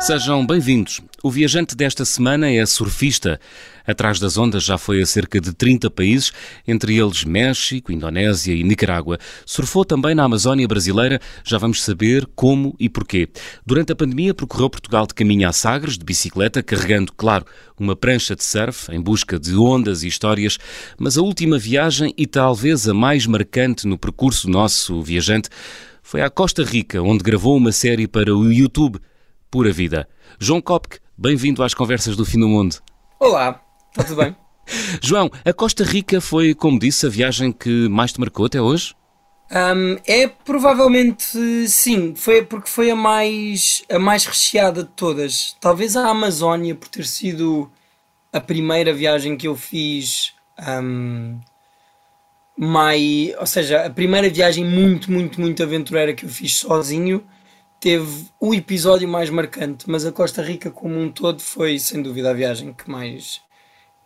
Sejam bem-vindos. O viajante desta semana é surfista. Atrás das ondas já foi a cerca de 30 países, entre eles México, Indonésia e Nicarágua. Surfou também na Amazónia brasileira, já vamos saber como e porquê. Durante a pandemia percorreu Portugal de caminho a Sagres, de bicicleta, carregando, claro, uma prancha de surf em busca de ondas e histórias, mas a última viagem e talvez a mais marcante no percurso nosso viajante foi à Costa Rica, onde gravou uma série para o YouTube pura vida. João Kopke, bem-vindo às Conversas do Fim do Mundo. Olá, está tudo bem? João, a Costa Rica foi, como disse, a viagem que mais te marcou até hoje? Um, é provavelmente sim, foi porque foi a mais, a mais recheada de todas. Talvez a Amazónia, por ter sido a primeira viagem que eu fiz, um, mais, ou seja, a primeira viagem muito, muito, muito aventureira que eu fiz sozinho teve o episódio mais marcante, mas a Costa Rica como um todo foi sem dúvida a viagem que mais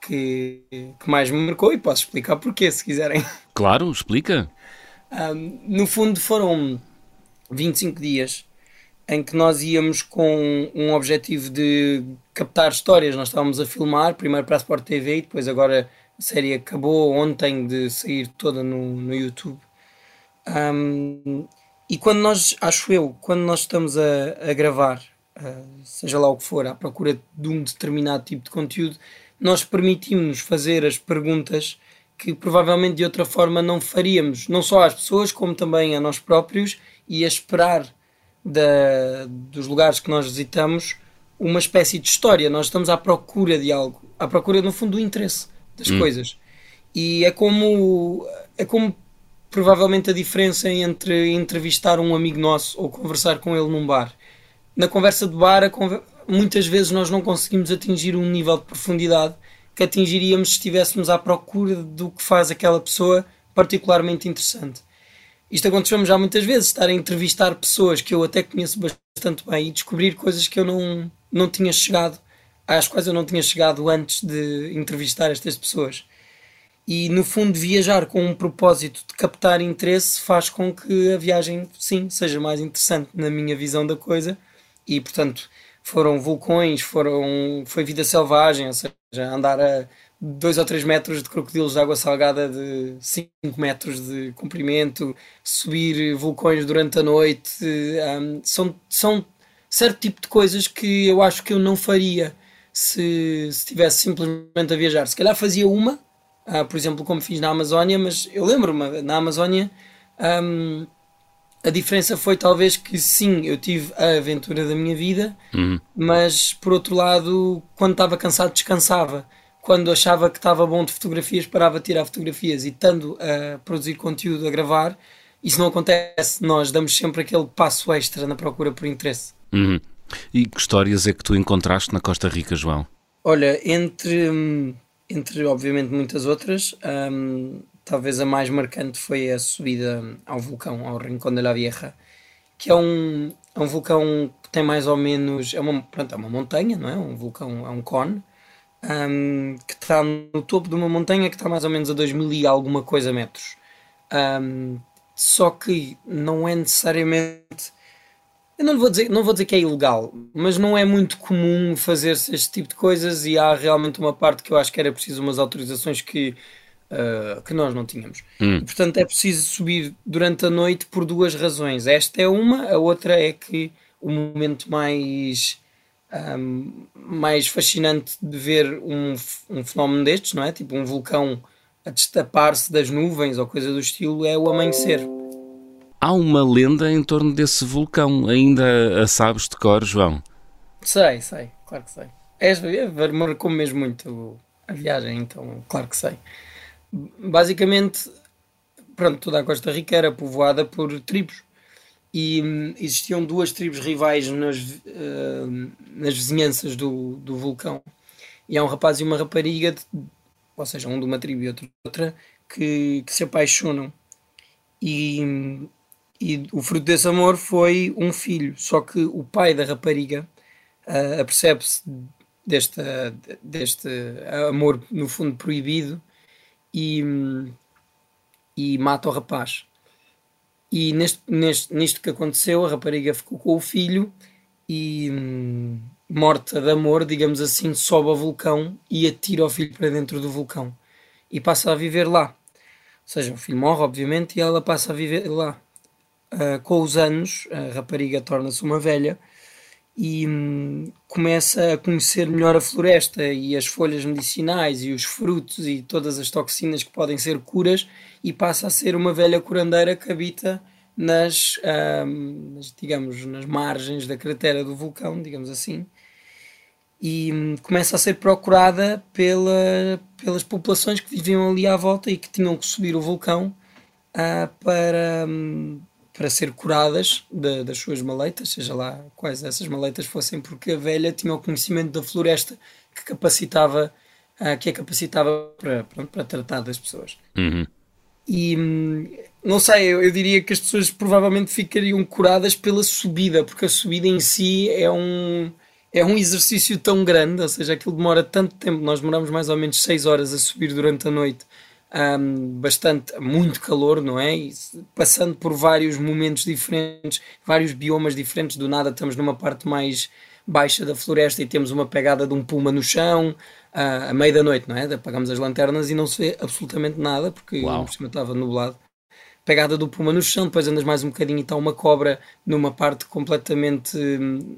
que, que mais me marcou e posso explicar porquê se quiserem. Claro, explica. Um, no fundo foram 25 dias em que nós íamos com um objetivo de captar histórias. Nós estávamos a filmar, primeiro para a Sport TV e depois agora a série acabou ontem de sair toda no, no YouTube. Um, e quando nós, acho eu, quando nós estamos a, a gravar, uh, seja lá o que for, à procura de um determinado tipo de conteúdo, nós permitimos-nos fazer as perguntas que provavelmente de outra forma não faríamos, não só às pessoas, como também a nós próprios, e a esperar da, dos lugares que nós visitamos uma espécie de história. Nós estamos à procura de algo, à procura, no fundo, do interesse das hum. coisas. E é como, é como provavelmente a diferença entre entrevistar um amigo nosso ou conversar com ele num bar. Na conversa de bar, muitas vezes nós não conseguimos atingir um nível de profundidade que atingiríamos se estivéssemos à procura do que faz aquela pessoa particularmente interessante. Isto aconteceu-me já muitas vezes, estar a entrevistar pessoas que eu até conheço bastante bem e descobrir coisas que eu não, não tinha chegado, às quais eu não tinha chegado antes de entrevistar estas pessoas e no fundo viajar com um propósito de captar interesse faz com que a viagem sim seja mais interessante na minha visão da coisa. E portanto foram vulcões foram foi vida selvagem ou seja andar a 2 ou 3 metros de crocodilos de água salgada de 5 metros de comprimento subir vulcões durante a noite um, são, são certo tipo de coisas que eu acho que eu não faria se estivesse simplesmente a viajar. Se calhar fazia uma uh, por exemplo, como fiz na Amazónia, mas eu lembro-me, na Amazónia, um, a diferença foi talvez que sim, eu tive a aventura da minha vida, uhum. mas por outro lado, quando estava cansado, descansava. Quando achava que estava bom de fotografias, parava de tirar fotografias e estando a produzir conteúdo, a gravar, isso não acontece. Nós damos sempre aquele passo extra na procura por interesse. Uhum. E que histórias é que tu encontraste na Costa Rica, João? Olha, entre hum, entre obviamente muitas outras, um, talvez a mais marcante foi a subida ao vulcão, ao Rincón de la Vieja, que é um, é um vulcão que tem mais ou menos, é uma, pronto, é uma montanha, não é? Um vulcão, é um cone, um, que está no topo de uma montanha que está mais ou menos a 2000 e alguma coisa metros. Um, só que não é necessariamente eu não vou, dizer, não vou dizer que é ilegal, mas não é muito comum fazer-se este tipo de coisas e há realmente uma parte que eu acho que era preciso umas autorizações que, uh, que nós não tínhamos. Hum. E, portanto, é preciso subir durante a noite por duas razões. Esta é uma, a outra é que o momento mais, um, mais fascinante de ver um, um fenómeno destes, não é? Tipo um vulcão a destapar-se das nuvens ou coisa do estilo, é o amanhecer Há uma lenda em torno desse vulcão. Ainda a sabes de cor, João? Sei, sei, claro que sei. É, marcou mesmo muito a viagem, então, claro que sei. Basicamente, pronto, toda a Costa Rica era povoada por tribos e hum, existiam duas tribos rivais nas, uh, nas vizinhanças do, do vulcão. E há um rapaz e uma rapariga, de, ou seja, um de uma tribo e outro de outra, que, que se apaixonam. E hum, e o fruto desse amor foi um filho. Só que o pai da rapariga uh, apercebe-se deste, deste amor, no fundo, proibido e, e mata o rapaz. E neste, neste, nisto que aconteceu, a rapariga ficou com o filho e, hum, morta de amor, digamos assim, sobe ao vulcão e atira o filho para dentro do vulcão e passa a viver lá. Ou seja, o filho morre, obviamente, e ela passa a viver lá. Uh, com os anos, a rapariga torna-se uma velha e hum, começa a conhecer melhor a floresta e as folhas medicinais e os frutos e todas as toxinas que podem ser curas e passa a ser uma velha curandeira que habita nas, hum, nas digamos, nas margens da cratera do vulcão, digamos assim, e hum, começa a ser procurada pela, pelas populações que viviam ali à volta e que tinham que subir o vulcão uh, para, um, para ser curadas de, das suas maleitas, seja lá quais essas maleitas fossem, porque a velha tinha o conhecimento da floresta que capacitava, uh, que a capacitava para, pronto, para tratar das pessoas. Uhum. E hum, não sei, eu, eu, diria que as pessoas provavelmente ficariam curadas pela subida, porque a subida em si é um, é um exercício tão grande, ou seja, aquilo demora tanto tempo, nós demoramos mais ou menos 6 horas a subir durante a noite um, bastante, muito calor, não é? E passando por vários momentos diferentes, vários biomas diferentes, do nada estamos numa parte mais baixa da floresta e temos uma pegada de um puma no chão, uh, à meia da noite, não é? Apagamos as lanternas e não se vê absolutamente nada, porque por cima estava nublado. Pegada do puma no chão, depois andas mais um bocadinho e está uma cobra numa parte completamente,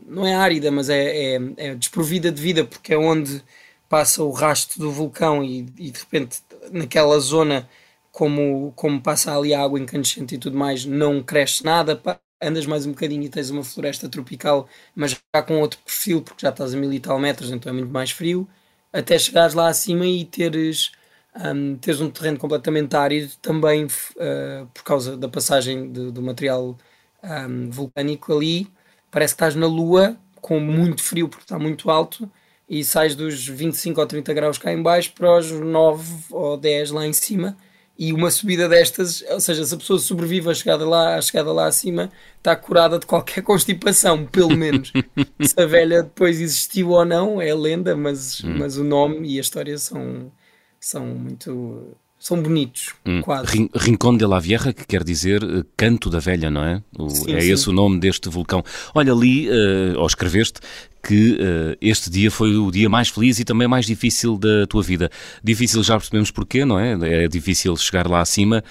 não é árida, mas é, é, é desprovida de vida, porque é onde passa o rastro do vulcão e, e de repente naquela zona, como, como passa ali a água incandescente e tudo mais, não cresce nada. Andas mais um bocadinho e tens uma floresta tropical, mas já com outro perfil, porque já estás a mil e tal metros, então é muito mais frio. Até chegares lá acima e teres, um, teres um terreno completamente árido, também uh, por causa da passagem do material um, vulcânico ali. Parece que estás na Lua, com muito frio, porque está muito alto e sais dos 25 ou 30 graus cá em baixo para os 9 ou 10 lá em cima e uma subida destas, ou seja, se a pessoa sobrevive a chegada lá, a chegada lá acima, está curada de qualquer constipação, pelo menos. se a velha depois existiu ou não, é lenda, mas, hum. mas o nome e a história são, são muito são bonitos, hum. quase. Rincón de la Vieja, que quer dizer uh, Canto da Velha, não é? O, sim, é sim. esse o nome deste vulcão. Olha, ali, uh, ou escreveste, que uh, este dia foi o dia mais feliz e também mais difícil da tua vida. Difícil já percebemos porquê, não é? É difícil chegar lá acima,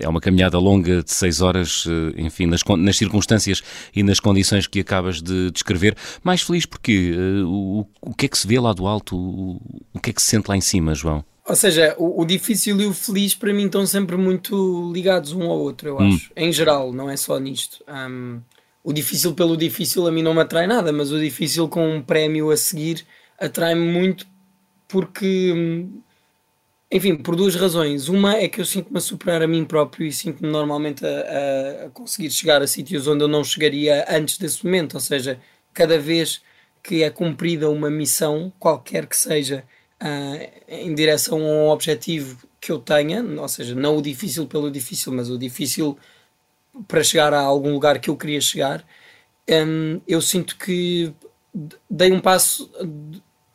é uma caminhada longa de seis horas, enfim, nas, nas, circunstâncias e nas condições que acabas de descrever. Mais feliz porque o, o que é que se vê lá do alto, o, o que é que se sente lá em cima, João? Ou seja, o, o, difícil e o feliz para mim estão sempre muito ligados um ao outro, eu hum. acho. Hum. Em geral, não é só nisto. Um, o difícil pelo difícil a mim não me atrai nada, mas o difícil com um prémio a seguir atrai-me muito porque, enfim, por duas razões. Uma é que eu sinto-me a superar a mim próprio e sinto-me normalmente a, a, conseguir chegar a sítios onde eu não chegaria antes desse momento, ou seja, cada vez que é cumprida uma missão, qualquer que seja, uh, em direção a um objetivo que eu tenha, ou seja, não o difícil pelo difícil, mas o difícil para chegar a algum lugar que eu queria chegar, um, eu sinto que dei um passo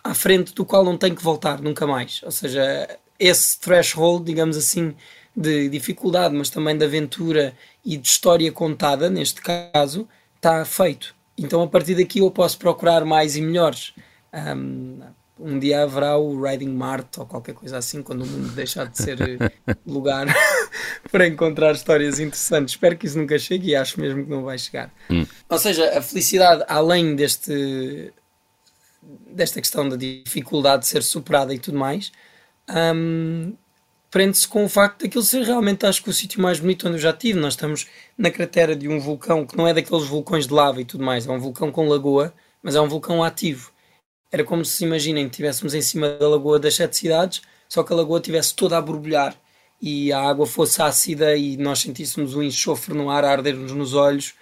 à frente do qual não tenho que voltar nunca mais. Ou seja, esse threshold, digamos assim, de dificuldade, mas também de aventura e de história contada, neste caso, está feito. Então a partir daqui eu posso procurar mais e melhores. Um, um dia haverá o Riding Mart ou qualquer coisa assim, quando o mundo deixar de ser lugar para encontrar histórias interessantes. Espero que isso nunca chegue e acho mesmo que não vai chegar. Hum. Ou seja, a felicidade, além deste desta questão da dificuldade de ser superada e tudo mais, um, prende-se com o facto daquilo ser realmente, acho que o sítio mais bonito onde eu já estive. Nós estamos na cratera de um vulcão que não é daqueles vulcões de lava e tudo mais, é um vulcão com lagoa, mas é um vulcão ativo. Era como se imaginem estivéssemos em cima da lagoa das sete cidades, só que a lagoa estivesse toda a borbulhar e a água fosse ácida e nós sentíssemos o enxofre no ar a arder-nos nos olhos.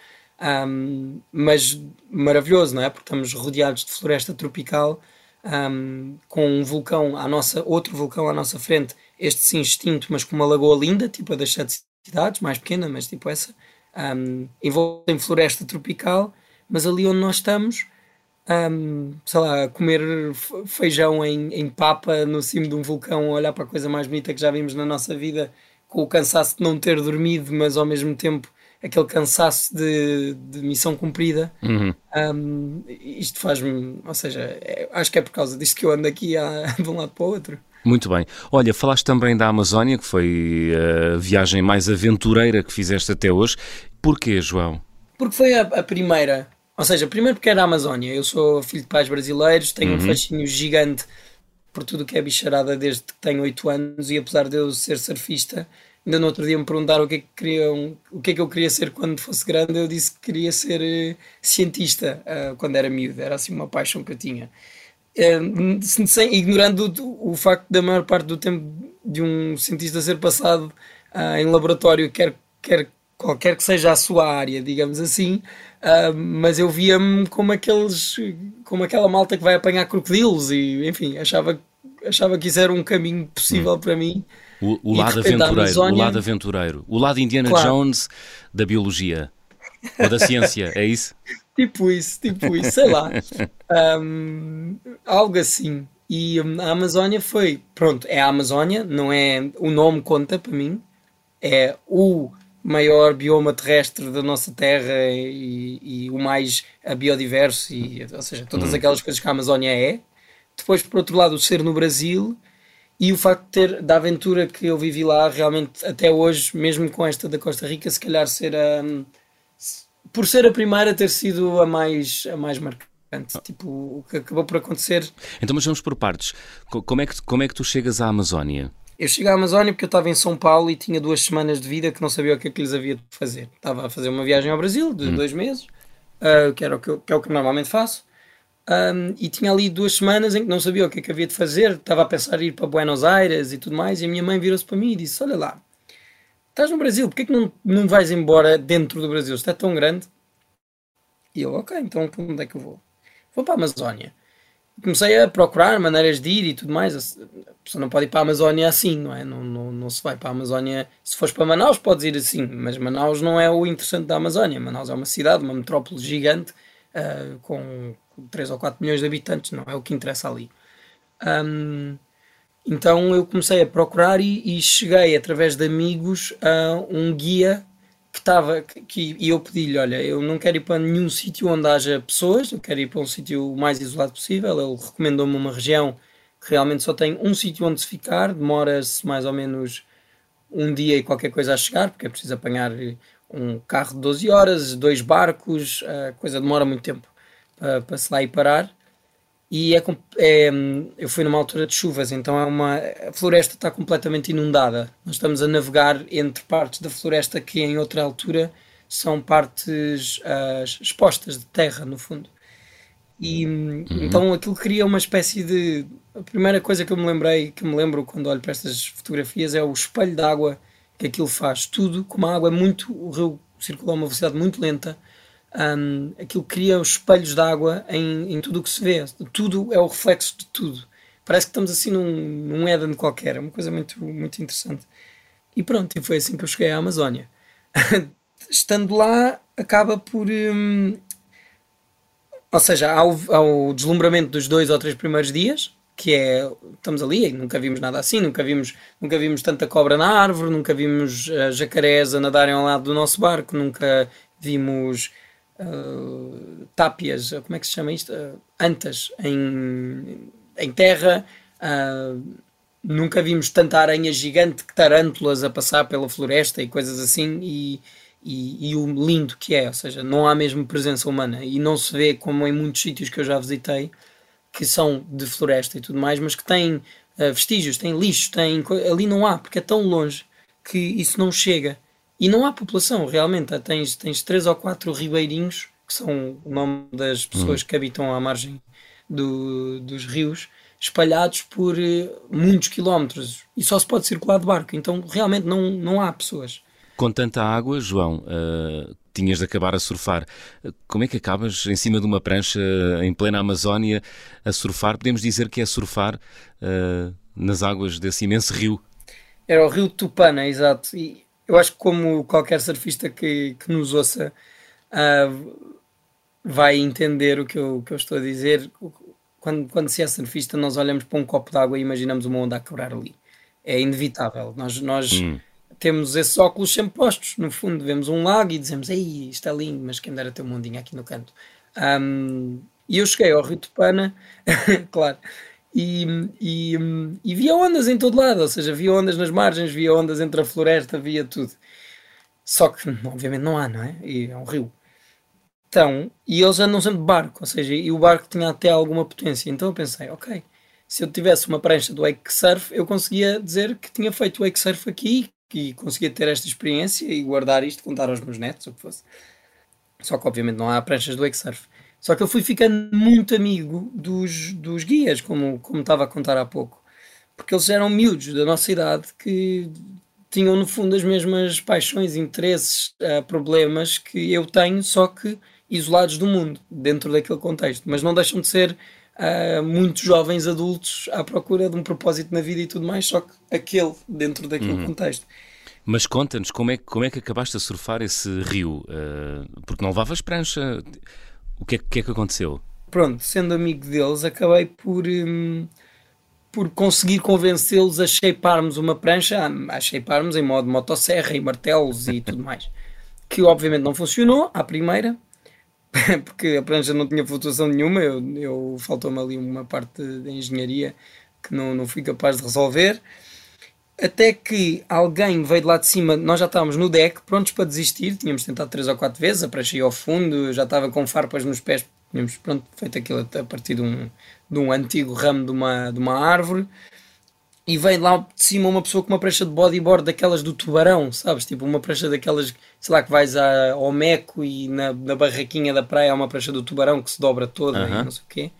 Um, mas maravilhoso, não é? Porque estamos rodeados de floresta tropical, um, com um vulcão à nossa, outro vulcão à nossa frente, este sim extinto, mas com uma lagoa linda, tipo a das sete cidades, mais pequena, mas tipo essa, um, envolta em floresta tropical, mas ali onde nós estamos um, sei lá, comer feijão em, em papa no cimo de um vulcão, olhar para a coisa mais bonita que já vimos na nossa vida, com o cansaço de não ter dormido, mas ao mesmo tempo aquele cansaço de, de missão cumprida. Uhum. Um, isto faz-me, ou seja, é, acho que é por causa disto que eu ando aqui a, de um lado para o outro. Muito bem. Olha, falaste também da Amazónia, que foi a viagem mais aventureira que fizeste até hoje. Porquê, João? Porque foi a, a primeira. Ou seja, primeiro porque era a Amazónia. Eu sou filho de pais brasileiros, tenho uhum. um fascínio gigante por tudo que é bicharada desde que tenho 8 anos e apesar de eu ser surfista, ainda no outro dia me perguntaram o que é que, queriam, o que, é que eu queria ser quando fosse grande, eu disse que queria ser uh, cientista uh, quando era miúdo, era assim uma paixão que eu tinha. Uh, sem, ignorando o, o, facto da maior parte do tempo de um cientista ser passado em laboratório, quer, quer qualquer que seja a sua área, digamos assim, Uh, mas eu via-me como aqueles como aquela malta que vai apanhar crocodilos e enfim achava achava que isso era um caminho possível hum. para mim o, o lado aventureiro Amazónia... o lado aventureiro o lado Indiana claro. Jones da biologia ou da ciência é isso tipo isso tipo isso sei lá um, algo assim e a Amazónia foi pronto é a Amazónia não é o nome conta para mim é o maior bioma terrestre da nossa terra e, e o mais biodiverso, e, ou seja, todas uhum. aquelas coisas que a Amazónia é. Depois, por outro lado, o ser no Brasil e o facto de ter, da aventura que eu vivi lá, realmente até hoje, mesmo com esta da Costa Rica, se calhar ser a. Por ser a primeira, ter sido a mais, a mais marcante. Tipo, o que acabou por acontecer. Então, mas vamos por partes. Como é que, como é que tu chegas à Amazónia? Eu cheguei à Amazónia porque eu estava em São Paulo e tinha duas semanas de vida que não sabia o que é que lhes havia de fazer. Estava a fazer uma viagem ao Brasil de hum. dois meses, uh, que, era o que, eu, que é o que normalmente faço, um, e tinha ali duas semanas em que não sabia o que é que havia de fazer. Estava a pensar em ir para Buenos Aires e tudo mais, e a minha mãe virou-se para mim e disse: Olha lá, estás no Brasil, porquê que não, não vais embora dentro do Brasil? Está tão grande. E eu, ok, então onde é que eu vou? Vou para a Amazónia comecei a procurar maneiras de ir e tudo mais. A pessoa não pode ir para a Amazónia assim, não é? Não, não, não se vai para a Amazónia. Se fores para Manaus, podes ir assim, mas Manaus não é o interessante da Amazónia. Manaus é uma cidade, uma metrópole gigante uh, com 3 ou 4 milhões de habitantes, não é o que interessa ali. Um, então eu comecei a procurar e, e cheguei através de amigos a um guia que estava que, e eu pedi-lhe, olha, eu não quero ir para nenhum sítio onde haja pessoas, eu quero ir para um sítio o mais isolado possível. Ele recomendou-me uma região que realmente só tem um sítio onde se ficar, demora-se mais ou menos um dia e qualquer coisa a chegar, porque é preciso apanhar um carro de 12 horas, dois barcos, a coisa demora muito tempo para, para se lá ir parar e é, é, eu fui numa altura de chuvas, então é uma, a floresta está completamente inundada. Nós estamos a navegar entre partes da floresta que em outra altura são partes uh, expostas de terra, no fundo. E uhum. então aquilo cria uma espécie de. A primeira coisa que eu me lembrei, que me lembro quando olho para estas fotografias, é o espelho de água que aquilo faz. Tudo, como a água é muito. O rio circula a uma velocidade muito lenta um, aquilo cria os espelhos de água em, em tudo o que se vê. Tudo é o reflexo de tudo. Parece que estamos assim num, num Éden qualquer. É uma coisa muito, muito interessante. E pronto, e foi assim que eu cheguei à Amazónia. Estando lá, acaba por. Hum, ou seja, há o, há o deslumbramento dos dois ou três primeiros dias, que é estamos ali e nunca vimos nada assim, nunca vimos, nunca vimos tanta cobra na árvore, nunca vimos uh, jacarés a nadarem ao lado do nosso barco, nunca vimos uh, tápias, como é que se chama isto? Uh, antas em, em terra. Uh, nunca vimos tanta aranha gigante que tarântulas a passar pela floresta e coisas assim. E, e, e, o lindo que é, ou seja, não há mesmo presença humana e não se vê como em muitos sítios que eu já visitei que são de floresta e tudo mais, mas que têm uh, vestígios, têm lixo, têm ali não há, porque é tão longe que isso não chega. E não há população, realmente. Tens, tens três ou quatro ribeirinhos, que são o nome das pessoas uhum. que habitam à margem do, dos rios, espalhados por uh, muitos quilómetros. E só se pode circular de barco. Então, realmente, não, não há pessoas. Com tanta água, João, uh, tinhas de acabar a surfar. Como é que acabas em cima de uma prancha em plena Amazónia a surfar? Podemos dizer que é surfar uh, nas águas desse imenso rio. Era o rio Tupana, exato. E eu acho que como qualquer surfista que, que nos ouça uh, vai entender o que eu, que eu estou a dizer. Quando, quando se é surfista, nós olhamos para um copo de água e imaginamos uma onda a quebrar ali. É inevitável. Nós, nós hum. temos esses óculos sempre postos. No fundo, vemos um lago e dizemos: Ei, isto é lindo, mas quem dera ter um mundinho aqui no canto. Um, e eu cheguei ao Rio de Pana, claro, e, e, e, via ondas em todo lado, ou seja, via ondas nas margens, via ondas entre a floresta, via tudo. Só que, obviamente, não há, não é? E é um rio. Então, e eles andam sempre de barco, ou seja, e o barco tinha até alguma potência. Então eu pensei, ok, se eu tivesse uma prancha do wake surf, eu conseguia dizer que tinha feito wake surf aqui e conseguia ter esta experiência e guardar isto, contar aos meus netos, o que fosse. Só que, obviamente, não há pranchas do wake surf. Só que eu fui ficando muito amigo dos, dos guias, como, como estava a contar há pouco, porque eles eram miúdos da nossa idade que tinham no fundo as mesmas paixões, interesses, uh, problemas que eu tenho, só que isolados do mundo, dentro daquele contexto. Mas não deixam de ser uh, muitos jovens adultos à procura de um propósito na vida e tudo mais, só que aquele dentro daquele uhum. contexto. Mas conta-nos como é, como é que acabaste a surfar esse rio? Uh, porque não levavas prancha. O que é, que, é que aconteceu? Pronto, sendo amigo deles, acabei por, hum, por conseguir convencê-los a shapearmos uma prancha, a, shapearmos em modo motosserra e martelos e tudo mais. Que obviamente não funcionou à primeira, porque a prancha não tinha flutuação nenhuma, eu, eu faltou-me ali uma parte de engenharia que não, não fui capaz de resolver. Até que alguém veio de lá de cima, nós já estávamos no deck, prontos para desistir, tínhamos tentado três ou quatro vezes, a prancha ia ao fundo, já estava com farpas nos pés, tínhamos pronto, feito aquilo a partir de um, de um antigo ramo de uma, de uma árvore. E veio lá de cima uma pessoa com uma prancha de bodyboard daquelas do tubarão, sabes? Tipo uma prancha daquelas, sei lá, que vais a, ao Meco e na, na barraquinha da praia há uma prancha do tubarão que se dobra toda e não sei o quê.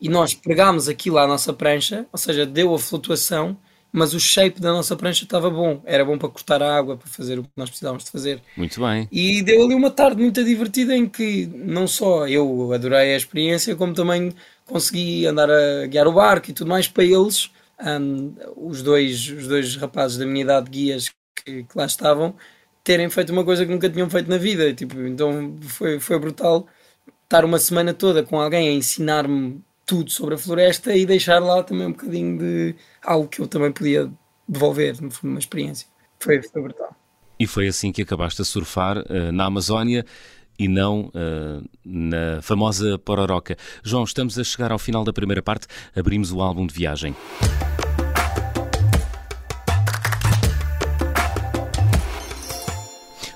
E nós pegámos aquilo à nossa prancha, ou seja, deu a flutuação mas o shape da nossa prancha estava bom. Era bom para cortar a água, para fazer o que nós precisávamos de fazer. Muito bem. E deu ali uma tarde muito divertida em que não só eu adorei a experiência, como também consegui andar a guiar o barco e tudo mais para eles. Um, os, dois, os dois rapazes da minha idade, guias, que, que, lá estavam, terem feito uma coisa que nunca tinham feito na vida. Tipo, então foi, foi brutal estar uma semana toda com alguém a ensinar-me tudo sobre a floresta e deixar lá também um bocadinho de algo que eu também podia devolver, uma experiência. Foi, foi brutal. E foi assim que acabaste a surfar uh, na Amazónia e não uh, na famosa Pororoca. João, estamos a chegar ao final da primeira parte, abrimos o álbum de viagem.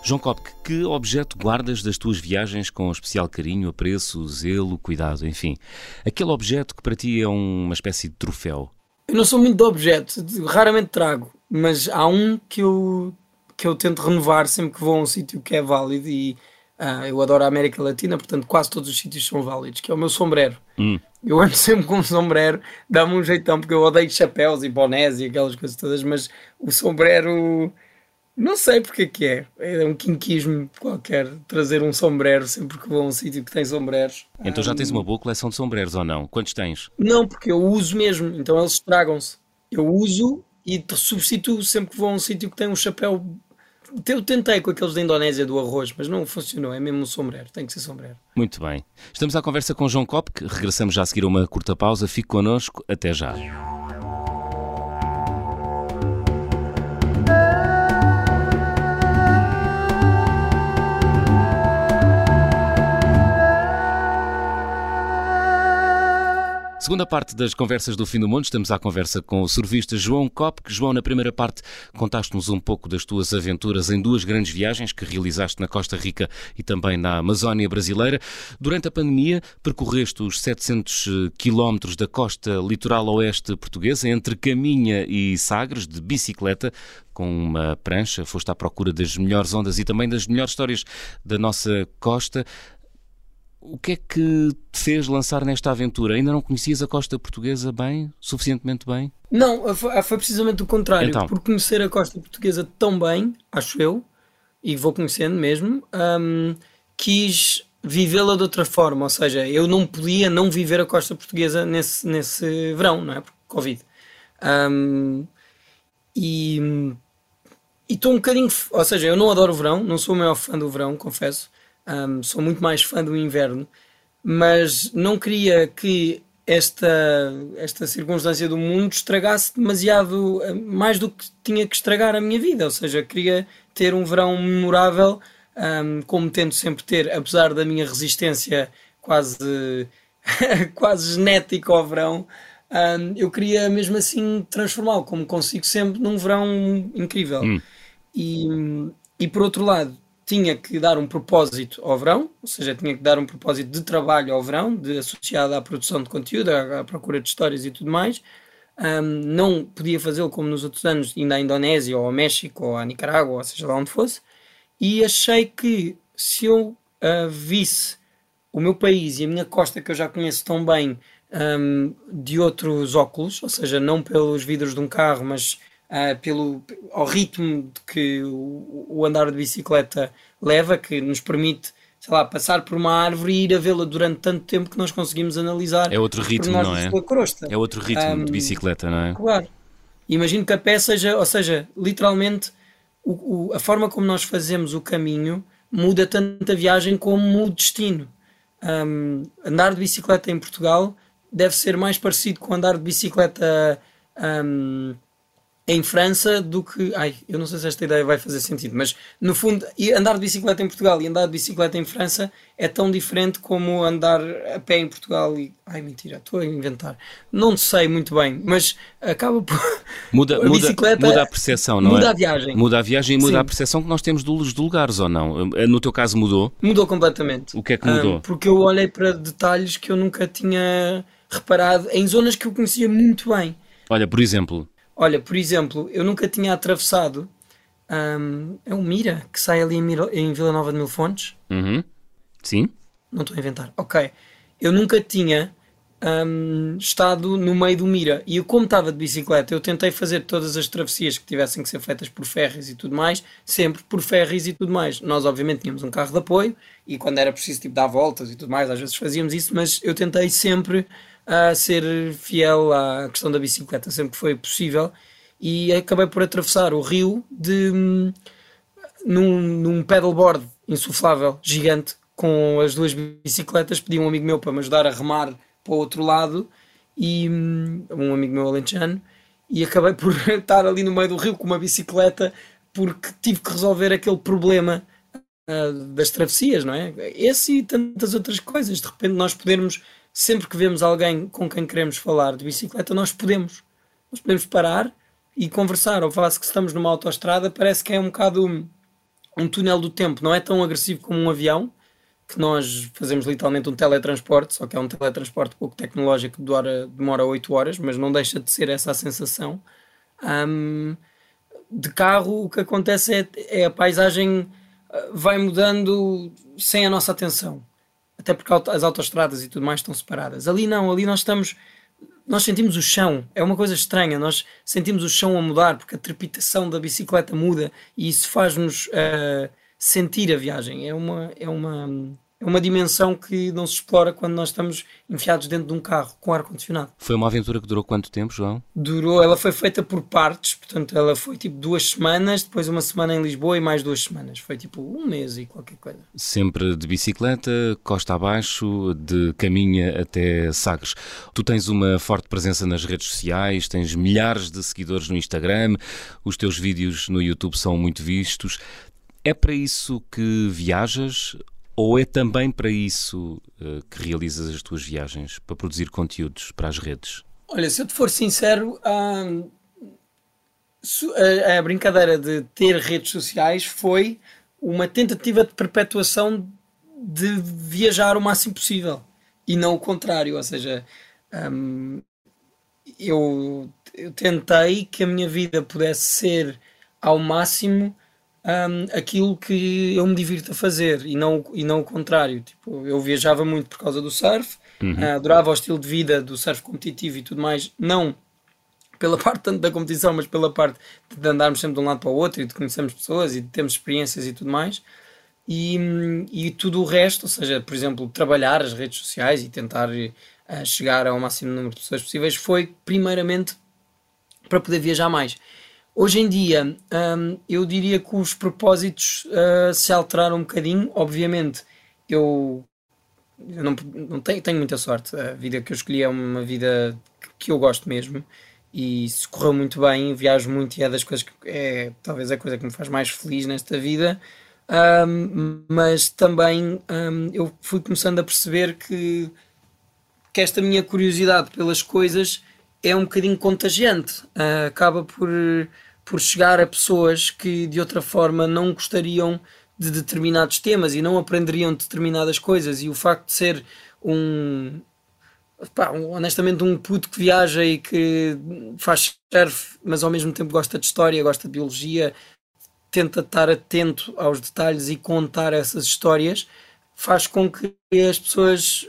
João Kopke, que objeto guardas das tuas viagens com especial carinho, apreço, zelo, cuidado, enfim? Aquele objeto que para ti é uma espécie de troféu. Eu não sou muito de objetos, raramente trago, mas há um que eu, que eu tento renovar sempre que vou a um sítio que é válido e uh, eu adoro a América Latina, portanto quase todos os sítios são válidos, que é o meu sombreiro. Hum. Eu ando sempre com um sombreiro, dá-me um jeitão, porque eu odeio chapéus e bonés e aquelas coisas todas, mas o sombreiro não sei porque que é. É um quinquismo qualquer trazer um sombreiro sempre que vou a um sítio que tem sombreros. Então já tens uma boa coleção de sombreros ou não? Quantos tens? Não, porque eu uso mesmo, então eles estragam-se. Eu uso e substituo sempre que vou a um sítio que tem um chapéu. Eu tentei com aqueles da Indonésia do arroz, mas não funcionou. É mesmo um sombreiro, tem que ser sombreiro. Muito bem. Estamos à conversa com João Cop, que regressamos já a seguir a uma curta pausa. Fique connosco, até já. Segunda parte das conversas do fim do mundo, estamos à conversa com o surfista João Cop. João, na primeira parte, contaste-nos um pouco das tuas aventuras em duas grandes viagens que realizaste na Costa Rica e também na Amazónia brasileira. Durante a pandemia, percorreste os 700 eh, quilómetros da costa litoral oeste portuguesa, entre Caminha e Sagres, de bicicleta, com uma prancha, foste à procura das melhores ondas e também das melhores histórias da nossa costa. O que é que te fez lançar nesta aventura? Ainda não conhecias a costa portuguesa bem, suficientemente bem? Não, foi, foi precisamente o contrário. Então. Por conhecer a costa portuguesa tão bem, acho eu, e vou conhecendo mesmo, um, quis vivê-la de outra forma. Ou seja, eu não podia não viver a costa portuguesa nesse, nesse verão, não é? Por Covid. Um, e estou um bocadinho. Ou seja, eu não adoro o verão, não sou o maior fã do verão, confesso. Um, sou muito mais fã do inverno, mas não queria que esta, esta circunstância do mundo estragasse demasiado, eh, mais do que tinha que estragar a minha vida. Ou seja, queria ter um verão memorável, um, como tento sempre ter, apesar da minha resistência quase, quase genética ao verão. Um, eu queria mesmo assim transformá-lo, como consigo sempre, num verão incrível. Hum. E, e por outro lado, tinha que dar um propósito ao verão, ou seja, tinha que dar um propósito de trabalho ao verão, de, associado à produção de conteúdo, à, à procura de histórias e tudo mais. Um, não podia fazê-lo como nos outros anos, indo à Indonésia ou ao México ou à Nicarágua, ou seja lá onde fosse. E achei que se eu uh, visse o meu país e a minha costa, que eu já conheço tão bem, um, de outros óculos, ou seja, não pelos vidros de um carro, mas uh, pelo, ao ritmo que o, o, andar de bicicleta leva, que nos permite, sei lá, passar por uma árvore e ir a vê-la durante tanto tempo que nós conseguimos analisar. É outro ritmo, não é? É outro ritmo um, de bicicleta, não é? Claro. Imagino que a pé seja, ou seja, literalmente o, o, a forma como nós fazemos o caminho muda tanto a viagem como o destino. Um, andar de bicicleta em Portugal deve ser mais parecido com andar de bicicleta um, em França do que. Ai, eu não sei se esta ideia vai fazer sentido, mas no fundo, andar de bicicleta em Portugal e andar de bicicleta em França é tão diferente como andar a pé em Portugal e. Ai, mentira, estou a inventar. Não sei muito bem, mas acaba por. Muda, a muda, muda a percepção, não muda é? Muda a viagem. Muda a viagem e muda Sim. a percepção que nós temos dos lugares, ou não? No teu caso mudou? Mudou completamente. O que é que mudou? Um, porque eu olhei para detalhes que eu nunca tinha reparado em zonas que eu conhecia muito bem. Olha, por exemplo Olha, por exemplo, eu nunca tinha atravessado. Um, é o Mira que sai ali em, Mira, em Vila Nova de Mil Fontes. Uhum. Sim. Não estou a inventar. Ok. Eu nunca tinha um, estado no meio do Mira. E eu, como estava de bicicleta, eu tentei fazer todas as travessias que tivessem que ser feitas por ferries e tudo mais, sempre por ferries e tudo mais. Nós, obviamente, tínhamos um carro de apoio e quando era preciso tipo, dar voltas e tudo mais, às vezes fazíamos isso, mas eu tentei sempre a ser fiel à questão da bicicleta sempre foi possível e acabei por atravessar o rio de num, num pedalboard insuflável gigante com as duas bicicletas pedi um amigo meu para me ajudar a remar para o outro lado e um amigo meu alentejano e acabei por estar ali no meio do rio com uma bicicleta porque tive que resolver aquele problema uh, das travessias, não é? Esse e tantas outras coisas. De repente nós podermos sempre que vemos alguém com quem queremos falar de bicicleta, nós podemos. Nós podemos parar e conversar. Ou falar que estamos numa autoestrada, parece que é um bocado um túnel do tempo. Não é tão agressivo como um avião, que nós fazemos literalmente um teletransporte, só que é um teletransporte pouco tecnológico que demora, demora 8 horas, mas não deixa de ser essa a sensação. Um, de carro, o que acontece é, é a paisagem ah, vai mudando sem a nossa atenção até porque as autoestradas e tudo mais estão separadas. Ali não, ali nós estamos, nós sentimos o chão, é uma coisa estranha, nós sentimos o chão a mudar porque a trepitação da bicicleta muda e isso faz-nos uh, sentir a viagem. É uma, é uma é uma dimensão que não se explora quando nós estamos enfiados dentro de um carro com ar-condicionado. Foi uma aventura que durou quanto tempo, João? Durou, ela foi feita por partes, portanto, ela foi tipo duas semanas, depois uma semana em Lisboa e mais duas semanas. Foi tipo um mês e qualquer coisa. Sempre de bicicleta, costa abaixo, de caminha até Sagres. Tu tens uma forte presença nas redes sociais, tens milhares de seguidores no Instagram, os teus vídeos no YouTube são muito vistos. É para isso que viajas ou é também para isso uh, que realizas as tuas viagens, para produzir conteúdos para as redes? Olha, se eu te for sincero, a, a brincadeira de ter redes sociais foi uma tentativa de perpetuação de viajar o máximo possível e não o contrário. Ou seja, eu, eu tentei que a minha vida pudesse ser ao máximo um, aquilo que eu me divirto a fazer e não, e não o contrário. Tipo, eu viajava muito por causa do surf, uhum. uh, adorava o estilo de vida do surf competitivo e tudo mais, não pela parte tanto da competição, mas pela parte de andarmos sempre de um lado para o outro e de conhecermos pessoas e de termos experiências e tudo mais. E, e tudo o resto, ou seja, por exemplo, trabalhar as redes sociais e tentar uh, chegar ao máximo número de pessoas possíveis, foi primeiramente para poder viajar mais. Hoje em dia, um, eu diria que os propósitos uh, se alteraram um bocadinho. Obviamente, eu eu não, não tenho, tenho muita sorte. A vida que eu escolhi é uma vida que eu gosto mesmo e se correu muito bem, viajo muito e é das coisas que é talvez a coisa que me faz mais feliz nesta vida. Um, mas também um, eu fui começando a perceber que, que esta minha curiosidade pelas coisas é um bocadinho contagiante. Uh, acaba por, por chegar a pessoas que de outra forma não gostariam de determinados temas e não aprenderiam determinadas coisas. E o facto de ser um, pá, honestamente, um puto que viaja e que faz surf, mas ao mesmo tempo gosta de história, gosta de biologia, tenta estar atento aos detalhes e contar essas histórias, faz com que as pessoas,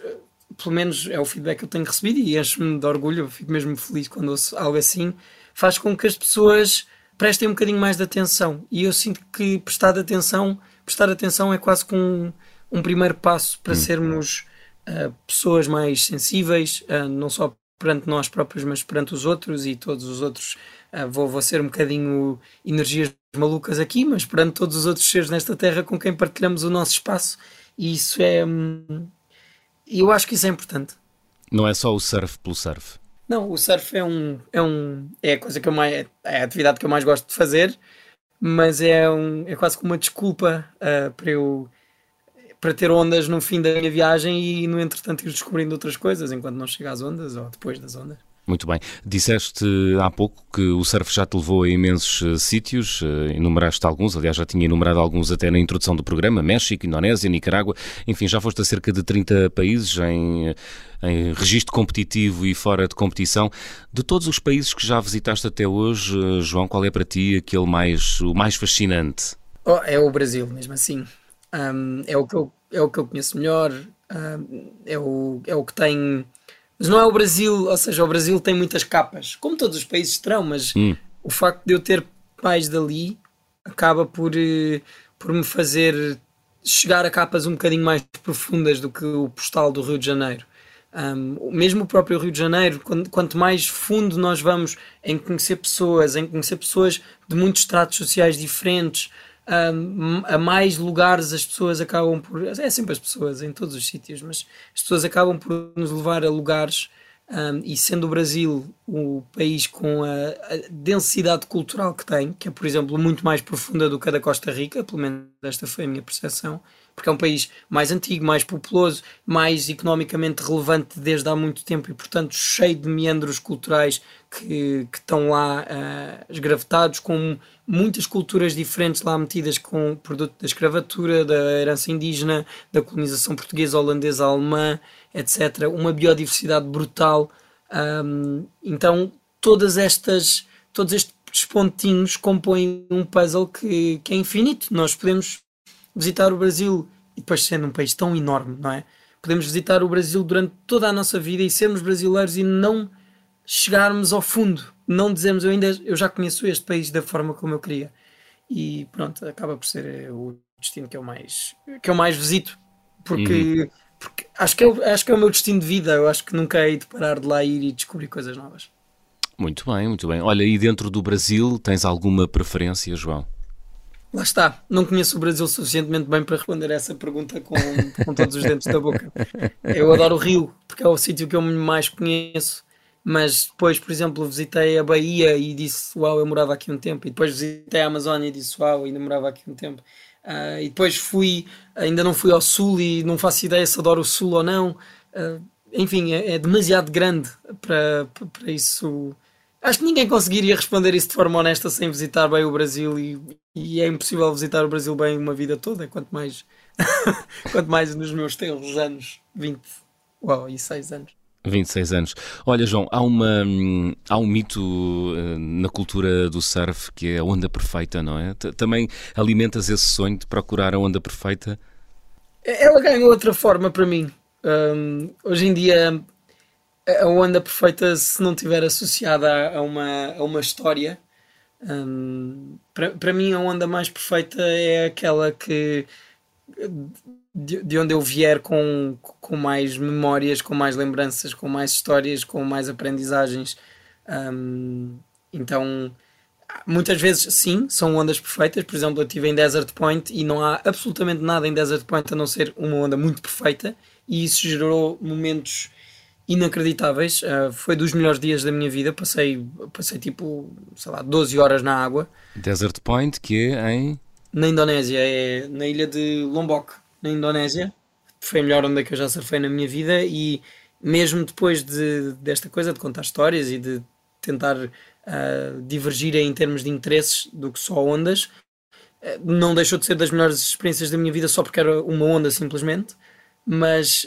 pelo menos é o feedback que eu tenho recebido e enche-me de orgulho, eu fico mesmo feliz quando ouço algo assim, faz com que as pessoas prestem um bocadinho mais de atenção. E eu sinto que prestar atenção prestar atenção é quase que um, um primeiro passo para hum. sermos uh, pessoas mais sensíveis, uh, não só perante nós próprios, mas perante os outros e todos os outros. Uh, vou, vou ser um bocadinho energias malucas aqui, mas perante todos os outros seres nesta terra com quem partilhamos o nosso espaço, e isso é. Hum, eu acho que isso é importante. Não é só o surf pelo surf. Não, o surf é um, é um é a coisa que eu mais é a atividade que eu mais gosto de fazer mas é, um, é quase como uma desculpa uh, para eu para ter ondas no fim da minha viagem e no entretanto ir descobrindo outras coisas enquanto não chega às ondas ou depois das ondas. Muito bem. Disseste há pouco que o surf já te levou a imensos uh, sítios, uh, enumeraste alguns, aliás já tinha enumerado alguns até na introdução do programa, México, Indonésia, Nicarágua, enfim, já foste a cerca de 30 países em, em registro competitivo e fora de competição. De todos os países que já visitaste até hoje, uh, João, qual é para ti aquele mais, o mais fascinante? Oh, é o Brasil, mesmo assim. Um, é, o que eu, é o que eu conheço melhor, um, é, o, é o que tem mas não é o Brasil, ou seja, o Brasil tem muitas capas, como todos os países terão, mas hum. o facto de eu ter pais dali acaba por, eh, por me fazer chegar a capas um bocadinho mais profundas do que o postal do Rio de Janeiro. Um, mesmo o próprio Rio de Janeiro, quanto, quanto, mais fundo nós vamos em conhecer pessoas, em conhecer pessoas de muitos estratos sociais diferentes, a mais lugares as pessoas acabam por. É sempre as pessoas em todos os sítios, mas as pessoas acabam por nos levar a lugares. Um, e sendo o Brasil o país com a, a, densidade cultural que tem, que é, por exemplo, muito mais profunda do que a da Costa Rica, pelo menos esta foi a minha percepção, porque é um país mais antigo, mais populoso, mais economicamente relevante desde há muito tempo e, portanto, cheio de meandros culturais que, que estão lá uh, esgravetados, com muitas culturas diferentes lá metidas com produto da escravatura, da herança indígena, da colonização portuguesa, holandesa, alemã, etc. Uma biodiversidade brutal. Um, então, todas estas, todos estes pontinhos compõem um puzzle que, que é infinito. Nós podemos visitar o Brasil e depois sendo um país tão enorme, não é? Podemos visitar o Brasil durante toda a nossa vida e sermos brasileiros e não chegarmos ao fundo, não dizermos eu ainda eu já conheço este país da forma como eu queria. E pronto, acaba por ser eh, o destino que eu mais que eu mais visito, porque, uhum. porque acho, que é, acho que é o meu destino de vida, eu acho que nunca hei de parar de lá ir e descobrir coisas novas. Muito bem, muito bem. Olha, e dentro do Brasil, tens alguma preferência, João? Lá está, não conheço o Brasil suficientemente bem para responder essa pergunta com, com todos os dentes da boca. Eu adoro o Rio, porque é o sítio que eu mais conheço mas depois, por exemplo, visitei a Bahia e disse uau, eu morava aqui um tempo, e depois visitei a Amazónia e disse uau, ainda morava aqui um tempo. Uh, e depois fui, ainda não fui ao Sul e não faço ideia se adoro o Sul ou não. Uh, enfim, é, é, demasiado grande para, para isso. Acho que ninguém conseguiria responder isso de forma honesta sem visitar bem o Brasil e, e é impossível visitar o Brasil bem uma vida toda, quanto mais, quanto mais nos meus teus anos, 20, uau, e 6 anos. 26 anos. Olha, João, há, uma, há um mito uh, na cultura do surf que é a onda perfeita, não é? Também alimentas esse sonho de procurar a onda perfeita? É, ela ganha outra forma para mim. Um, hoje em dia, a onda perfeita, se não estiver associada a uma, a uma história, um, para, para mim, a onda mais perfeita é aquela que de, de onde eu vier com, com mais memórias, com mais lembranças, com mais histórias, com mais aprendizagens. Um, então, muitas vezes, sim, são ondas perfeitas. Por exemplo, eu estive em Desert Point e não há absolutamente nada em Desert Point a não ser uma onda muito perfeita. e isso gerou momentos inacreditáveis. Uh, foi dos melhores dias da minha vida. Passei, passei tipo, sei lá, 12 horas na água. Desert Point, que é em. Na Indonésia, é na ilha de Lombok, na Indonésia. Foi a melhor onda que eu já surfei na minha vida e mesmo depois de, desta coisa de contar histórias e de tentar uh, divergir em termos de interesses do que só ondas, uh, não deixou de ser das melhores experiências da minha vida só porque era uma onda simplesmente, mas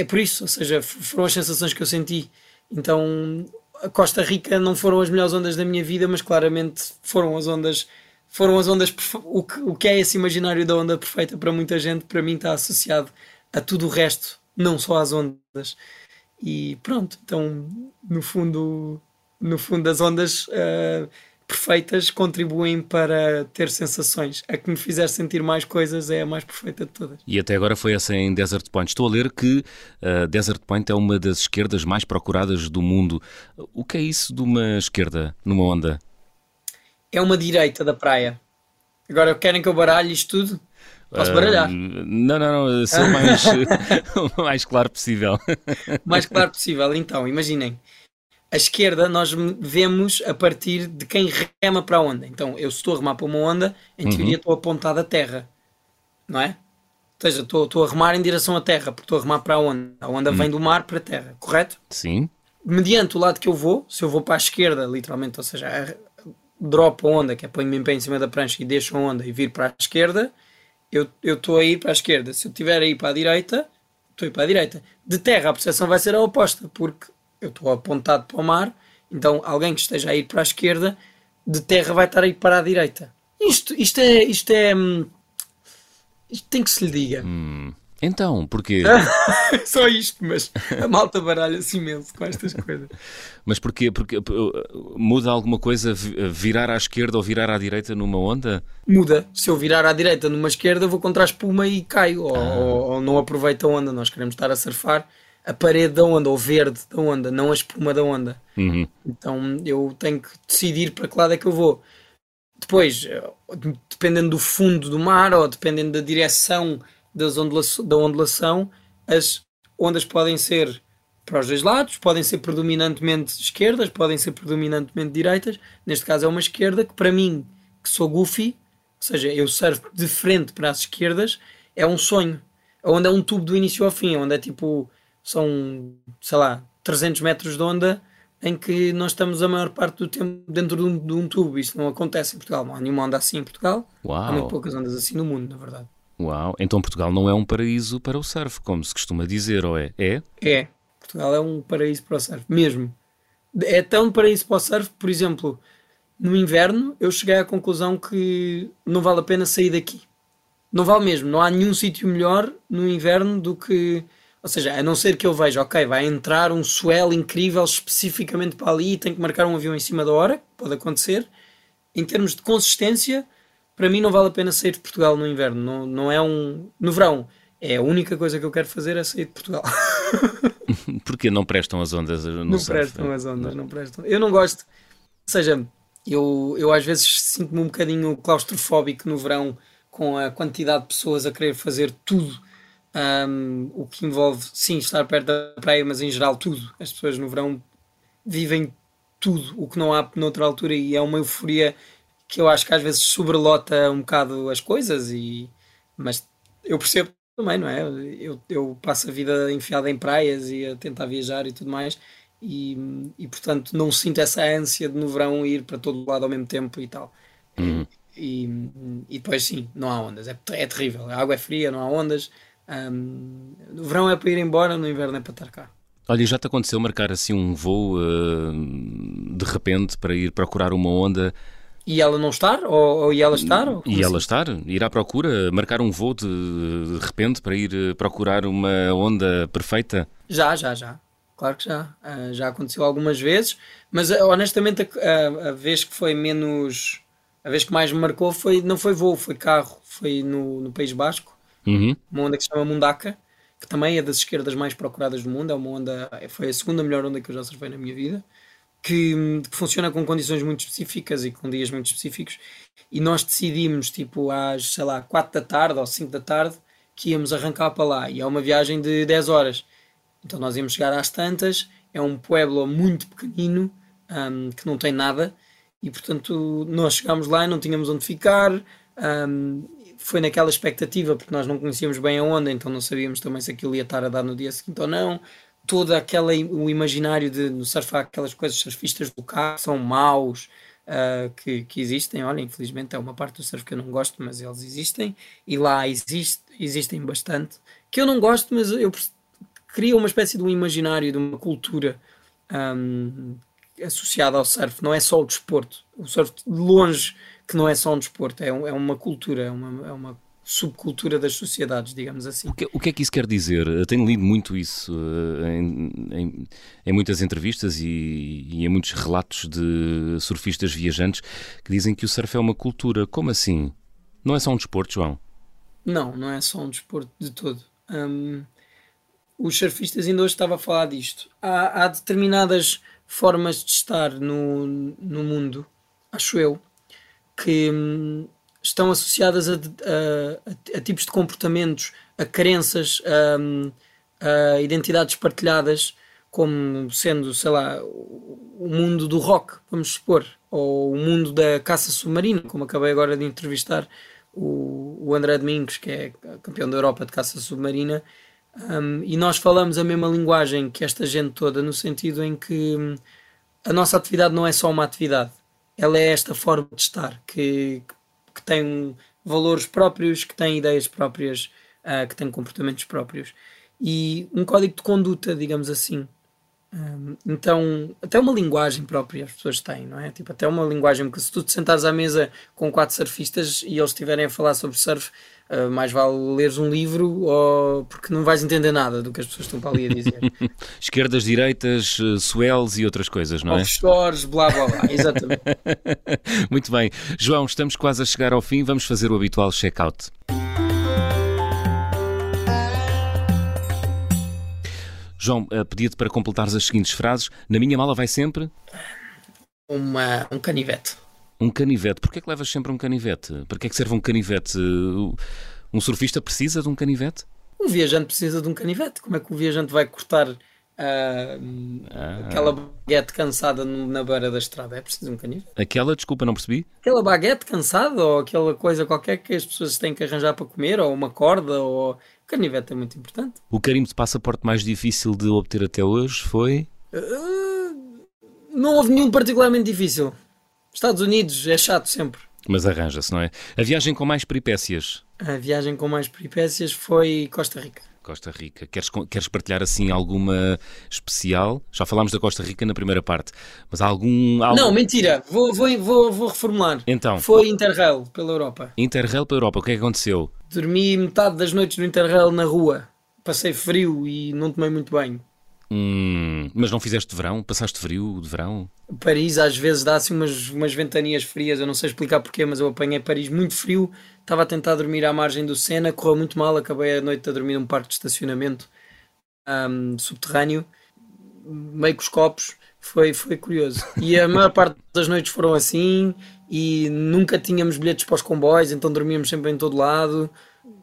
é por isso, ou seja, foram as sensações que eu senti. Então, a Costa Rica não foram as melhores ondas da minha vida, mas claramente foram as ondas foram as ondas o que, o que é esse imaginário da onda perfeita para muita gente, para mim está associado a tudo o resto, não só às ondas. E pronto, então no fundo, no fundo as ondas uh, perfeitas contribuem para ter sensações. A que me fizer sentir mais coisas é a mais perfeita de todas. E até agora foi essa em Desert Point. Estou a ler que uh, Desert Point é uma das esquerdas mais procuradas do mundo. O que é isso de uma esquerda numa onda? É uma direita da praia. Agora querem que eu baralhe isto tudo? Posso baralhar? Uh, não, não, não. Sou mais, o mais claro possível. mais claro possível. Então, imaginem a esquerda nós vemos a partir de quem rema para a onda. Então, eu estou a remar para uma onda, em teoria uhum. estou apontado à terra, não é? Ou seja, estou, estou a remar em direção à terra, porque estou a remar para a onda. A onda uhum. vem do mar para a terra, correto? Sim. Mediante o lado que eu vou, se eu vou para a esquerda, literalmente, ou seja, dropo a onda, que é ponho-me em pé em cima da prancha e deixo a onda e vir para a esquerda, eu estou a ir para a esquerda. Se eu estiver a ir para a direita, estou a ir para a direita. De terra, a percepção vai ser a oposta, porque eu estou apontado para o mar, então alguém que esteja a ir para a esquerda, de terra vai estar a ir para a direita. Isto, isto é. Isto é. Hum, isto tem que se lhe diga. Hum. Então, porquê? Só isto, mas a malta baralha-se imenso com estas coisas. Mas porquê? Porque muda alguma coisa virar à esquerda ou virar à direita numa onda? Muda. Se eu virar à direita numa esquerda, vou contra a espuma e caio. Ah. Ou, ou, não aproveito a onda. Nós queremos estar a surfar a parede da onda, ou verde da onda, não a espuma da onda. Uhum. Então eu tenho que decidir para que lado é que eu vou. Depois, dependendo do fundo do mar ou dependendo da direção das ondula da ondulação, as ondas podem ser para os dois lados, podem ser predominantemente esquerdas, podem ser predominantemente direitas. Neste caso é uma esquerda que para mim, que sou goofy, ou seja, eu servo de frente para as esquerdas, é um sonho. Onde é um tubo do início ao fim, onde é tipo são, sei lá, 300 metros de onda em que nós estamos a maior parte do tempo dentro de um, de um tubo. Isso não acontece em Portugal. Não há nenhuma onda assim em Portugal. Uau. Há muito poucas ondas assim no mundo, na verdade. Uau! Então Portugal não é um paraíso para o surf, como se costuma dizer, ou é? É? É. Portugal é um paraíso para o surf, mesmo. É tão paraíso para o surf, por exemplo, no inverno eu cheguei à conclusão que não vale a pena sair daqui. Não vale mesmo. Não há nenhum sítio melhor no inverno do que ou seja, a não ser que eu veja, ok, vai entrar um swell incrível especificamente para ali e tem que marcar um avião em cima da hora, pode acontecer. Em termos de consistência, para mim não vale a pena sair de Portugal no inverno. Não, não é um. No verão, é a única coisa que eu quero fazer é sair de Portugal. Porque não prestam as ondas Não surf, prestam as ondas, não. não prestam. Eu não gosto. Ou seja, eu, eu às vezes sinto-me um bocadinho claustrofóbico no verão com a quantidade de pessoas a querer fazer tudo um, o que envolve, sim, estar perto da praia, mas em geral tudo. As pessoas no verão vivem tudo, o que não há noutra altura, e é uma euforia que eu acho que às vezes sobrelota um bocado as coisas, e, mas eu percebo também, não é? Eu, eu passo a vida enfiada em praias e a tentar viajar e tudo mais, e, e portanto não sinto essa ânsia de no verão ir para todo lado ao mesmo tempo e tal. Uhum. E, e depois sim, não há ondas, é, é terrível. A água é fria, não há ondas. Um, no verão é para ir embora, no inverno é para estar cá. Olha, já te aconteceu marcar assim um voo uh, de repente para ir procurar uma onda? E ela não estar? Ou, ou e ela estar? e assim? ela estar? Ir à procura? Marcar um voo de, de repente para ir eh, procurar uma onda perfeita? Já, já, já. Claro que já. Uh, já aconteceu algumas vezes, mas uh, honestamente a, a, vez que foi menos. A vez que mais me marcou foi, não foi voo, foi carro. Foi no, no País Basco uhum. uma onda que se chama Mundaka, que também é das esquerdas mais procuradas do mundo. É uma onda, foi a segunda melhor onda que eu já surfei na minha vida, que, que funciona com condições muito específicas e com dias muito específicos. E nós decidimos, tipo, às, sei lá, 4 da tarde ou 5 da tarde, que íamos arrancar para lá e é uma viagem de 10 horas. Então nós íamos chegar às tantas, é um pueblo muito pequenino um, que não tem nada e portanto nós chegámos lá e não tínhamos onde ficar. Um, foi naquela expectativa porque nós não conhecíamos bem a onda, então não sabíamos também se aquilo ia estar a dar no dia seguinte ou não. Todo aquela, o imaginário de no surfar aquelas coisas surfistas do carro são maus, uh, que, que, existem. Olha, infelizmente é uma parte do surf que eu não gosto, mas eles existem. E lá existe, existem bastante. Que eu não gosto, mas eu cria uma espécie de um imaginário, de uma cultura um, associada ao surf. Não é só o desporto. O surf, de longe, que não é só um desporto, é, um, é uma cultura, é uma, é uma subcultura das sociedades, digamos assim. O que, o que, é que isso quer dizer? Eu tenho lido muito isso uh, em, em, em, muitas entrevistas e, e, em muitos relatos de surfistas viajantes que dizem que o surf é uma cultura. Como assim? Não é só um desporto, João? Não, não é só um desporto de todo. Um, os surfistas ainda hoje estava a falar disto. Há, há determinadas formas de estar no, no mundo, acho eu, que hum, estão associadas a, a, a, tipos de comportamentos, a crenças, a, a, identidades partilhadas, como sendo, sei lá, o mundo do rock, vamos supor, ou o mundo da caça submarina, como acabei agora de entrevistar o, o André Domingos, que é campeão da Europa de caça submarina, um, e nós falamos a mesma linguagem que esta gente toda, no sentido em que hum, a nossa atividade não é só uma atividade, ela é esta forma de estar que, que tem valores próprios, que tem ideias próprias, uh, que tem comportamentos próprios. E um código de conduta, digamos assim. Um, então, até uma linguagem própria as pessoas têm, não é? Tipo, até uma linguagem, porque se tu te sentares à mesa com quatro surfistas e eles estiverem a falar sobre surf, uh, mais vale leres um livro ou porque não vais entender nada do que as pessoas estão para ali a dizer. Esquerdas, direitas, uh, swells e outras coisas, não é? Offshores, blá blá blá, exatamente. Muito bem. João, estamos quase a chegar ao fim, vamos fazer o habitual check-out. João, uh, pedia-te para completares as seguintes frases. Na minha mala vai sempre? Uma, um canivete. Um canivete. Porquê é que levas sempre um canivete? Para que é que serve um canivete? Um surfista precisa de um canivete? Um viajante precisa de um canivete. Como é que o viajante vai cortar uh, ah. aquela baguete cansada na beira da estrada? É preciso um canivete. Aquela, desculpa, não percebi? Aquela baguete cansada ou aquela coisa qualquer que as pessoas têm que arranjar para comer, ou uma corda, ou. O canivete é muito importante. O carimbo de passaporte mais difícil de obter até hoje foi? Uh, não houve nenhum particularmente difícil. Estados Unidos é chato sempre. Mas arranja-se, não é? A viagem com mais peripécias? A viagem com mais peripécias foi Costa Rica. Costa Rica. Queres, queres partilhar assim alguma especial? Já falámos da Costa Rica na primeira parte, mas há algum. algum... Não, mentira. Vou, vou, vou, vou reformular. Então. Foi Interrail pela Europa. Interrail pela Europa. O que é que aconteceu? Dormi metade das noites no Interrail na rua. Passei frio e não tomei muito banho. Hum, mas não fizeste verão? Passaste frio de verão? Paris às vezes dá assim umas, umas ventanias frias, eu não sei explicar porquê, mas eu apanhei Paris muito frio, estava a tentar dormir à margem do Sena, correu muito mal, acabei a noite a dormir num parque de estacionamento um, subterrâneo, meio com os copos, foi, foi curioso. E a maior parte das noites foram assim, e nunca tínhamos bilhetes para os comboios, então dormíamos sempre em todo lado,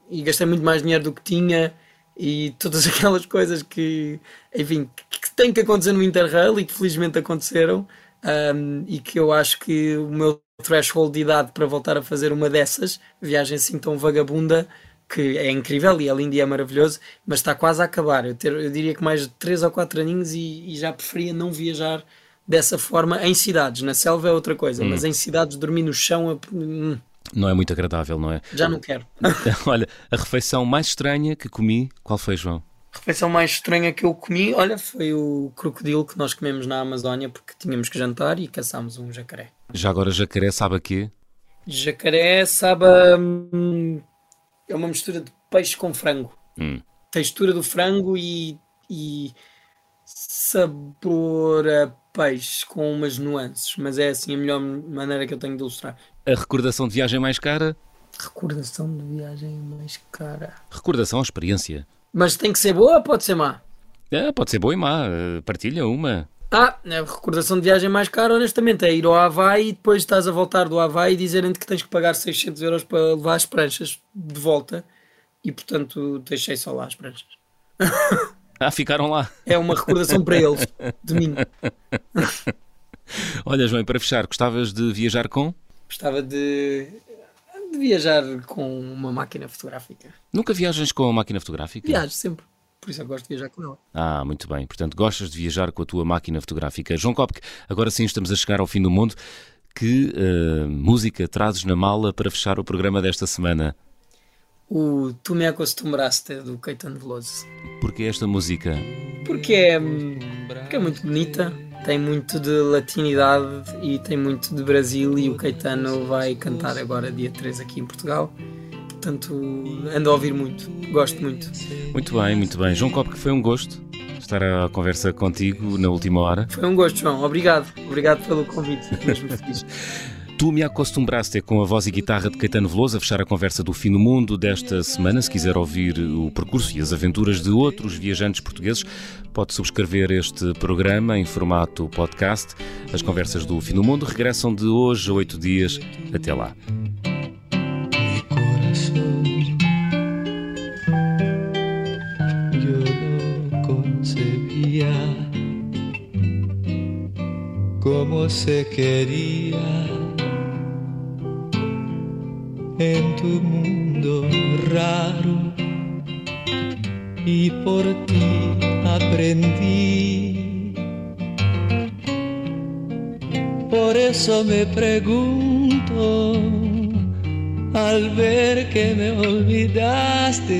e gastei muito mais dinheiro do que tinha e todas aquelas coisas que, enfim, que têm que acontecer no Interrail e que felizmente aconteceram um, e que eu acho que o meu threshold de idade para voltar a fazer uma dessas, viagem assim tão vagabunda, que é incrível e é lindo e é maravilhoso, mas está quase a acabar. Eu, ter, eu diria que mais de 3 ou 4 aninhos e, e, já preferia não viajar dessa forma em cidades. Na selva é outra coisa, hum. mas em cidades dormir no chão. Hum, não é muito agradável, não é? Já não quero. olha, a refeição mais estranha que comi, qual foi, João? A refeição mais estranha que eu comi, olha, foi o crocodilo que nós comemos na Amazónia porque tínhamos que jantar e caçámos um jacaré. Já agora jacaré sabe a quê? Jacaré sabe a... Hum, é uma mistura de peixe com frango. Hum. Textura do frango e, e sabor a peixe com umas nuances, mas é assim a melhor maneira que eu tenho de ilustrar. A recordação de viagem mais cara? Recordação de viagem mais cara. Recordação, experiência. Mas tem que ser boa ou pode ser má? É, pode ser boa e má. Partilha uma. Ah, a recordação de viagem mais cara, honestamente, é ir ao Havaí e depois estás a voltar do Havaí e dizerem-te que tens que pagar 600 euros para levar as pranchas de volta e portanto deixei só lá as pranchas. Ah, ficaram lá. É uma recordação para eles, de mim. Olha, João, para fechar, gostavas de viajar com? Gostava de, de viajar com uma máquina fotográfica. Nunca viajas com a máquina fotográfica? Viajo sempre. Por isso eu gosto de viajar com ela. Ah, muito bem. Portanto, gostas de viajar com a tua máquina fotográfica. João Kopke, agora sim estamos a chegar ao fim do mundo. Que uh, música trazes na mala para fechar o programa desta semana? O Tu Me Acostumbraste do Caetano Veloso. Porquê esta música? Porque é, porque é muito bonita, tem muito de latinidade e tem muito de Brasil e o Caetano vai cantar agora dia 3 aqui em Portugal. Portanto, ando a ouvir muito, gosto muito. Muito bem, muito bem. João Copo, que foi um gosto estar a conversa contigo na última hora. Foi um gosto, João. Obrigado. Obrigado pelo convite. Mesmo feliz. Tu me acostumbraste com a voz e guitarra de Caetano Veloso a fechar a conversa do Fim do Mundo desta semana. Se quiser ouvir o percurso e as aventuras de outros viajantes portugueses, pode subscrever este programa em formato podcast. As conversas do Fim do Mundo regressam de hoje a oito dias. Até lá. como se en tu mundo raro y por ti aprendí. Por eso me pregunto al ver que me olvidaste,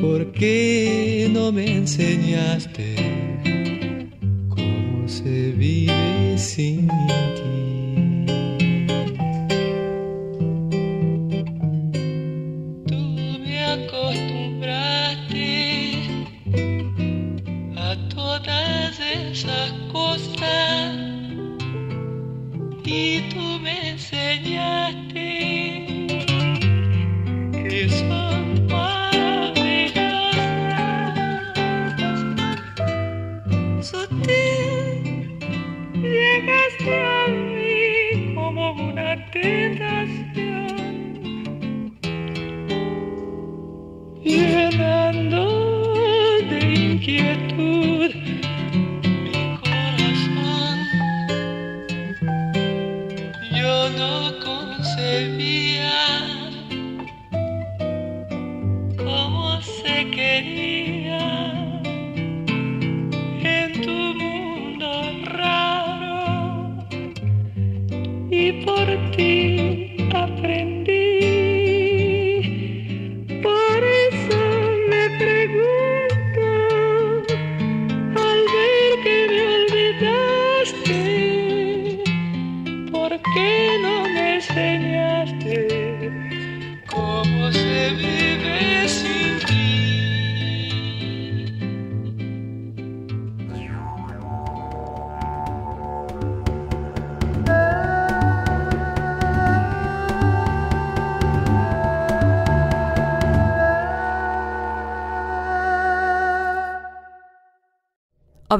¿por qué no me enseñaste cómo se vive sin ti?